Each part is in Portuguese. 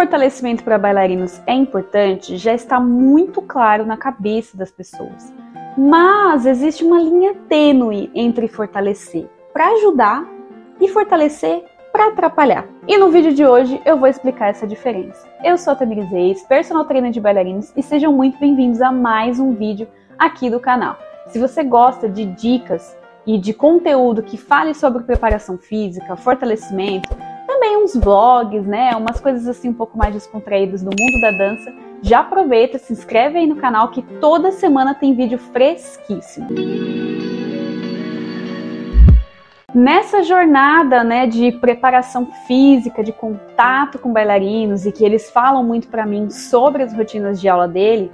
fortalecimento para bailarinos é importante já está muito claro na cabeça das pessoas. Mas existe uma linha tênue entre fortalecer para ajudar e fortalecer para atrapalhar. E no vídeo de hoje eu vou explicar essa diferença. Eu sou a Tamir Zeis, personal trainer de bailarinos e sejam muito bem-vindos a mais um vídeo aqui do canal. Se você gosta de dicas e de conteúdo que fale sobre preparação física, fortalecimento, uns vlogs, né, umas coisas assim um pouco mais descontraídas do mundo da dança, já aproveita, se inscreve aí no canal que toda semana tem vídeo fresquíssimo. Nessa jornada, né, de preparação física, de contato com bailarinos e que eles falam muito para mim sobre as rotinas de aula dele,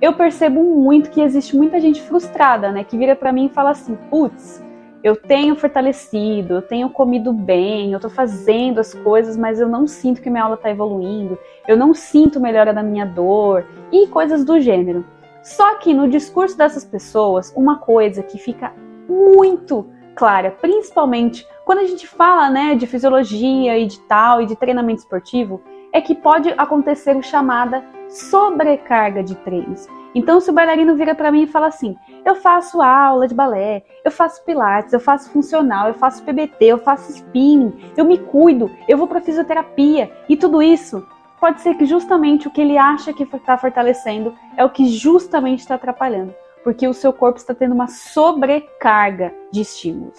eu percebo muito que existe muita gente frustrada, né, que vira para mim e fala assim: "Putz, eu tenho fortalecido, eu tenho comido bem, eu estou fazendo as coisas, mas eu não sinto que minha aula está evoluindo, eu não sinto melhora da minha dor e coisas do gênero. Só que no discurso dessas pessoas, uma coisa que fica muito clara, principalmente quando a gente fala né, de fisiologia e de tal e de treinamento esportivo, é que pode acontecer o chamada sobrecarga de treinos. Então, se o bailarino vira para mim e fala assim: eu faço aula de balé, eu faço pilates, eu faço funcional, eu faço PBT, eu faço spinning, eu me cuido, eu vou para fisioterapia e tudo isso, pode ser que justamente o que ele acha que está fortalecendo é o que justamente está atrapalhando, porque o seu corpo está tendo uma sobrecarga de estímulos.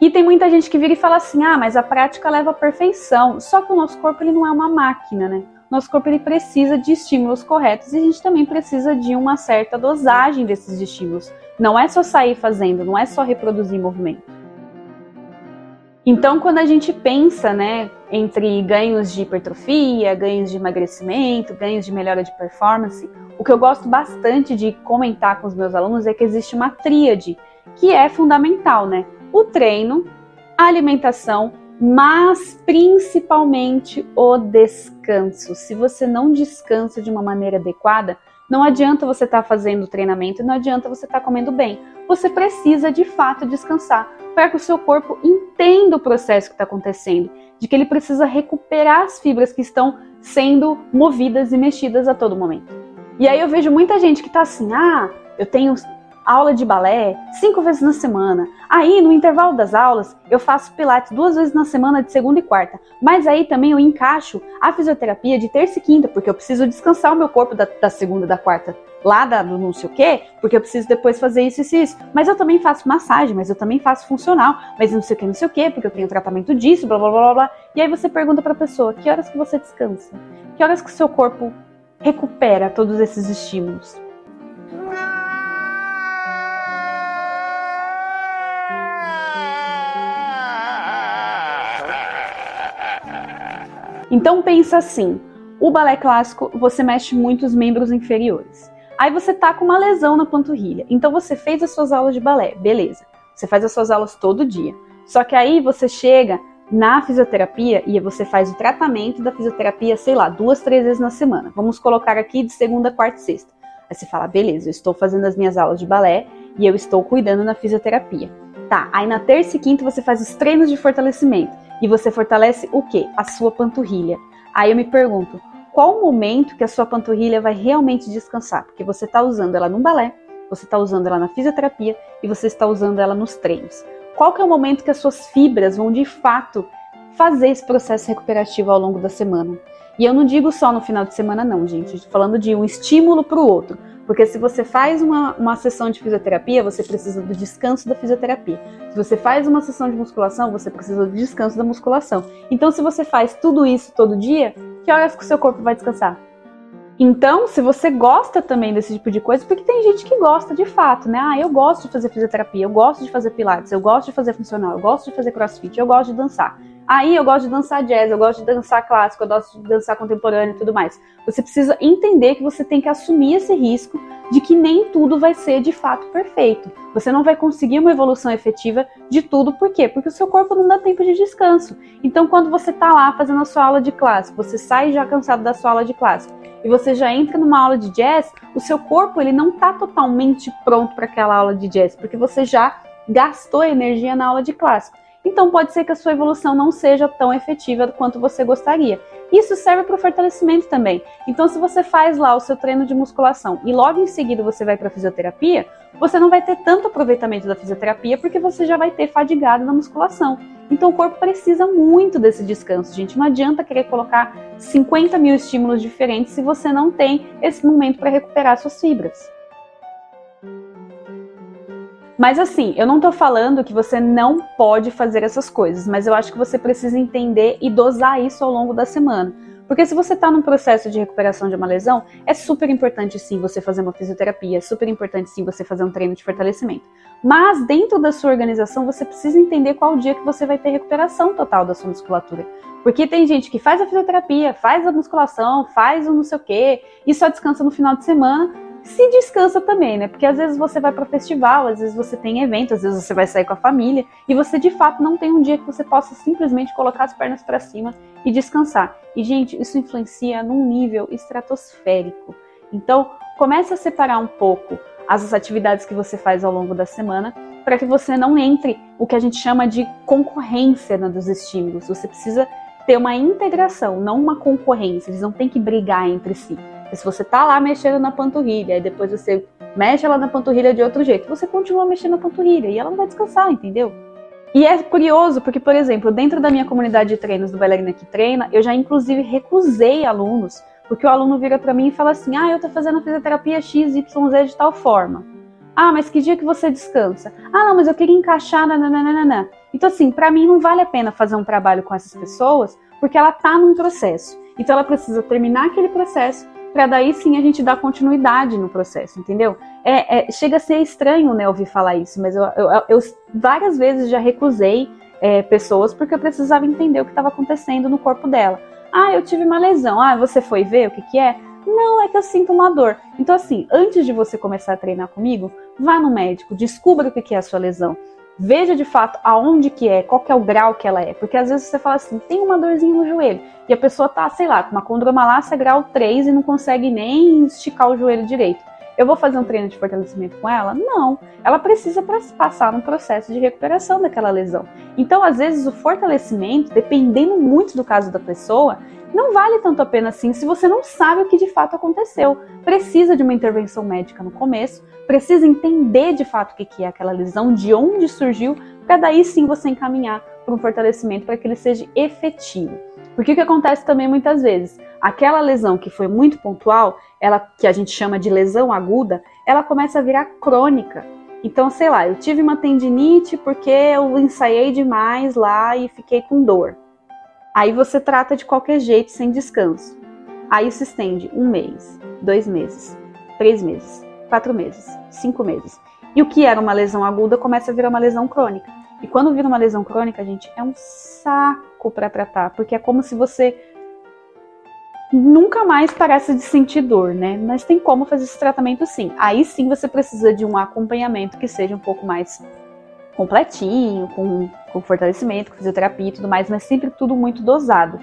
E tem muita gente que vira e fala assim: ah, mas a prática leva à perfeição. Só que o nosso corpo ele não é uma máquina, né? Nosso corpo ele precisa de estímulos corretos e a gente também precisa de uma certa dosagem desses estímulos. Não é só sair fazendo, não é só reproduzir movimento. Então, quando a gente pensa, né, entre ganhos de hipertrofia, ganhos de emagrecimento, ganhos de melhora de performance, o que eu gosto bastante de comentar com os meus alunos é que existe uma tríade que é fundamental, né? O treino, a alimentação mas principalmente o descanso. Se você não descansa de uma maneira adequada, não adianta você estar tá fazendo treinamento, não adianta você estar tá comendo bem. Você precisa de fato descansar para que o seu corpo entenda o processo que está acontecendo, de que ele precisa recuperar as fibras que estão sendo movidas e mexidas a todo momento. E aí eu vejo muita gente que está assim, ah, eu tenho aula de balé cinco vezes na semana. Aí, no intervalo das aulas, eu faço pilates duas vezes na semana, de segunda e quarta. Mas aí também eu encaixo a fisioterapia de terça e quinta, porque eu preciso descansar o meu corpo da, da segunda e da quarta lá da, do não sei o quê, porque eu preciso depois fazer isso, e isso. Mas eu também faço massagem, mas eu também faço funcional, mas não sei o que, não sei o quê, porque eu tenho tratamento disso, blá blá blá blá. E aí você pergunta pra pessoa, que horas que você descansa? Que horas que o seu corpo recupera todos esses estímulos? Então pensa assim, o balé clássico você mexe muito os membros inferiores. Aí você tá com uma lesão na panturrilha. Então você fez as suas aulas de balé, beleza? Você faz as suas aulas todo dia. Só que aí você chega na fisioterapia e você faz o tratamento da fisioterapia, sei lá, duas, três vezes na semana. Vamos colocar aqui de segunda, quarta e sexta. Aí você fala, beleza, eu estou fazendo as minhas aulas de balé e eu estou cuidando na fisioterapia. Tá, aí na terça e quinta você faz os treinos de fortalecimento e você fortalece o que? A sua panturrilha. Aí eu me pergunto, qual o momento que a sua panturrilha vai realmente descansar? Porque você está usando ela no balé, você está usando ela na fisioterapia e você está usando ela nos treinos. Qual que é o momento que as suas fibras vão de fato fazer esse processo recuperativo ao longo da semana? E eu não digo só no final de semana, não, gente. Falando de um estímulo para o outro. Porque se você faz uma, uma sessão de fisioterapia, você precisa do descanso da fisioterapia. Se você faz uma sessão de musculação, você precisa do descanso da musculação. Então, se você faz tudo isso todo dia, que horas que o seu corpo vai descansar? Então, se você gosta também desse tipo de coisa, porque tem gente que gosta de fato, né? Ah, eu gosto de fazer fisioterapia, eu gosto de fazer pilates, eu gosto de fazer funcional, eu gosto de fazer crossfit, eu gosto de dançar. Aí eu gosto de dançar jazz, eu gosto de dançar clássico, eu gosto de dançar contemporâneo e tudo mais. Você precisa entender que você tem que assumir esse risco de que nem tudo vai ser de fato perfeito. Você não vai conseguir uma evolução efetiva de tudo, por quê? Porque o seu corpo não dá tempo de descanso. Então, quando você está lá fazendo a sua aula de clássico, você sai já cansado da sua aula de clássico e você já entra numa aula de jazz, o seu corpo ele não está totalmente pronto para aquela aula de jazz, porque você já gastou energia na aula de clássico. Então pode ser que a sua evolução não seja tão efetiva quanto você gostaria. Isso serve para o fortalecimento também. Então, se você faz lá o seu treino de musculação e logo em seguida você vai para fisioterapia, você não vai ter tanto aproveitamento da fisioterapia porque você já vai ter fadigado na musculação. Então, o corpo precisa muito desse descanso, gente. Não adianta querer colocar 50 mil estímulos diferentes se você não tem esse momento para recuperar suas fibras. Mas assim, eu não tô falando que você não pode fazer essas coisas, mas eu acho que você precisa entender e dosar isso ao longo da semana. Porque se você está num processo de recuperação de uma lesão, é super importante sim você fazer uma fisioterapia, é super importante sim você fazer um treino de fortalecimento. Mas dentro da sua organização, você precisa entender qual dia que você vai ter recuperação total da sua musculatura. Porque tem gente que faz a fisioterapia, faz a musculação, faz o não sei o quê, e só descansa no final de semana, se descansa também, né? Porque às vezes você vai para festival, às vezes você tem evento, às vezes você vai sair com a família e você de fato não tem um dia que você possa simplesmente colocar as pernas para cima e descansar. E gente, isso influencia num nível estratosférico. Então, comece a separar um pouco as atividades que você faz ao longo da semana para que você não entre o que a gente chama de concorrência né, dos estímulos. Você precisa ter uma integração, não uma concorrência. Eles não têm que brigar entre si. Se você tá lá mexendo na panturrilha e depois você mexe ela na panturrilha de outro jeito, você continua mexendo na panturrilha e ela não vai descansar, entendeu? E é curioso porque, por exemplo, dentro da minha comunidade de treinos do Bailarina que Treina, eu já inclusive recusei alunos, porque o aluno vira para mim e fala assim: "Ah, eu tô fazendo fisioterapia XYZ de tal forma". Ah, mas que dia que você descansa? Ah, não, mas eu queria encaixar nananana. Então assim, para mim não vale a pena fazer um trabalho com essas pessoas, porque ela tá num processo. Então ela precisa terminar aquele processo para daí sim a gente dar continuidade no processo, entendeu? É, é, chega a ser estranho, né, ouvir falar isso, mas eu, eu, eu várias vezes já recusei é, pessoas porque eu precisava entender o que estava acontecendo no corpo dela. Ah, eu tive uma lesão. Ah, você foi ver o que, que é? Não, é que eu sinto uma dor. Então, assim, antes de você começar a treinar comigo, vá no médico, descubra o que, que é a sua lesão veja de fato aonde que é, qual que é o grau que ela é. Porque às vezes você fala assim, tem uma dorzinha no joelho, e a pessoa tá, sei lá, com uma condromalácia grau 3 e não consegue nem esticar o joelho direito. Eu vou fazer um treino de fortalecimento com ela? Não. Ela precisa passar num processo de recuperação daquela lesão. Então, às vezes, o fortalecimento, dependendo muito do caso da pessoa, não vale tanto a pena assim se você não sabe o que de fato aconteceu. Precisa de uma intervenção médica no começo, precisa entender de fato o que é aquela lesão, de onde surgiu, para daí sim você encaminhar para um fortalecimento para que ele seja efetivo. Porque o que acontece também muitas vezes, aquela lesão que foi muito pontual, ela que a gente chama de lesão aguda, ela começa a virar crônica. Então, sei lá, eu tive uma tendinite porque eu ensaiei demais lá e fiquei com dor. Aí você trata de qualquer jeito, sem descanso. Aí se estende um mês, dois meses, três meses, quatro meses, cinco meses. E o que era uma lesão aguda começa a virar uma lesão crônica. E quando vira uma lesão crônica, gente, é um saco para tratar, porque é como se você nunca mais parece de sentir dor, né? Mas tem como fazer esse tratamento sim. Aí sim você precisa de um acompanhamento que seja um pouco mais completinho, com, com fortalecimento, com fisioterapia e tudo mais, mas sempre tudo muito dosado.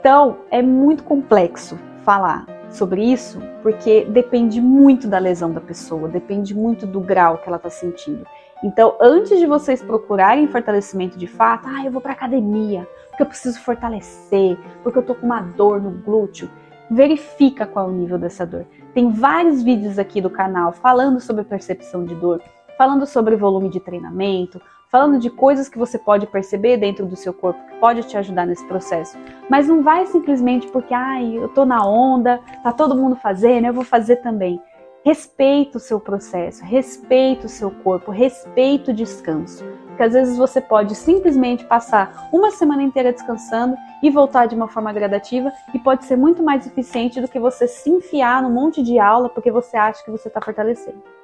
Então, é muito complexo falar sobre isso, porque depende muito da lesão da pessoa, depende muito do grau que ela está sentindo. Então, antes de vocês procurarem fortalecimento de fato, ah, eu vou para academia, porque eu preciso fortalecer, porque eu tô com uma dor no glúteo, verifica qual é o nível dessa dor. Tem vários vídeos aqui do canal falando sobre percepção de dor falando sobre volume de treinamento, falando de coisas que você pode perceber dentro do seu corpo que pode te ajudar nesse processo. Mas não vai simplesmente porque, ai, eu tô na onda, tá todo mundo fazendo, eu vou fazer também. Respeita o seu processo, respeita o seu corpo, respeita o descanso. Porque às vezes você pode simplesmente passar uma semana inteira descansando e voltar de uma forma gradativa e pode ser muito mais eficiente do que você se enfiar num monte de aula porque você acha que você está fortalecendo.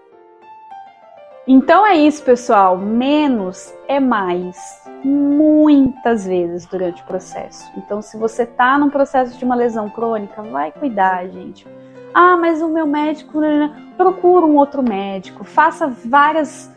Então é isso, pessoal. Menos é mais, muitas vezes durante o processo. Então, se você tá num processo de uma lesão crônica, vai cuidar, gente. Ah, mas o meu médico. Né, né, né. Procura um outro médico. Faça várias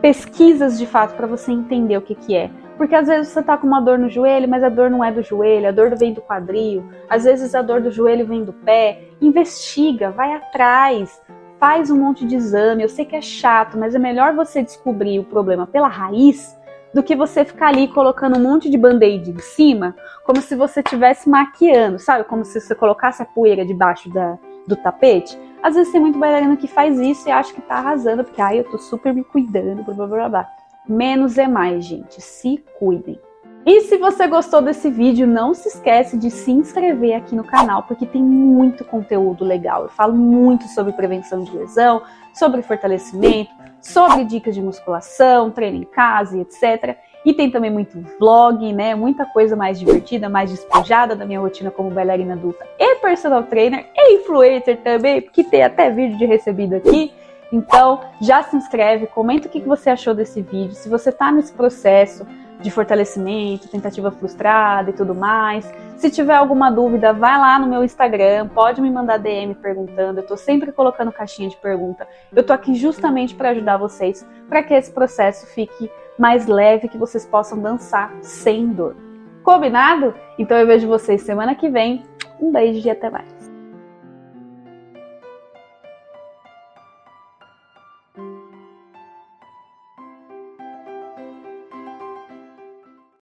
pesquisas de fato para você entender o que, que é. Porque às vezes você tá com uma dor no joelho, mas a dor não é do joelho, a dor vem do quadril. Às vezes a dor do joelho vem do pé. Investiga, vai atrás faz um monte de exame. Eu sei que é chato, mas é melhor você descobrir o problema pela raiz do que você ficar ali colocando um monte de band-aid em cima, como se você estivesse maquiando, sabe? Como se você colocasse a poeira debaixo da, do tapete. Às vezes tem muito bailarino que faz isso e acha que tá arrasando, porque ai, eu tô super me cuidando, blá blá blá blá. Menos é mais, gente. Se cuidem. E se você gostou desse vídeo, não se esquece de se inscrever aqui no canal, porque tem muito conteúdo legal. Eu falo muito sobre prevenção de lesão, sobre fortalecimento, sobre dicas de musculação, treino em casa, etc. E tem também muito vlog, né? Muita coisa mais divertida, mais despojada da minha rotina como bailarina adulta e personal trainer e influencer também, porque tem até vídeo de recebido aqui. Então, já se inscreve, comenta o que você achou desse vídeo, se você está nesse processo de fortalecimento, tentativa frustrada e tudo mais. Se tiver alguma dúvida, vai lá no meu Instagram, pode me mandar DM perguntando. Eu tô sempre colocando caixinha de pergunta. Eu tô aqui justamente para ajudar vocês, para que esse processo fique mais leve, que vocês possam dançar sem dor. Combinado? Então eu vejo vocês semana que vem. Um beijo e até mais.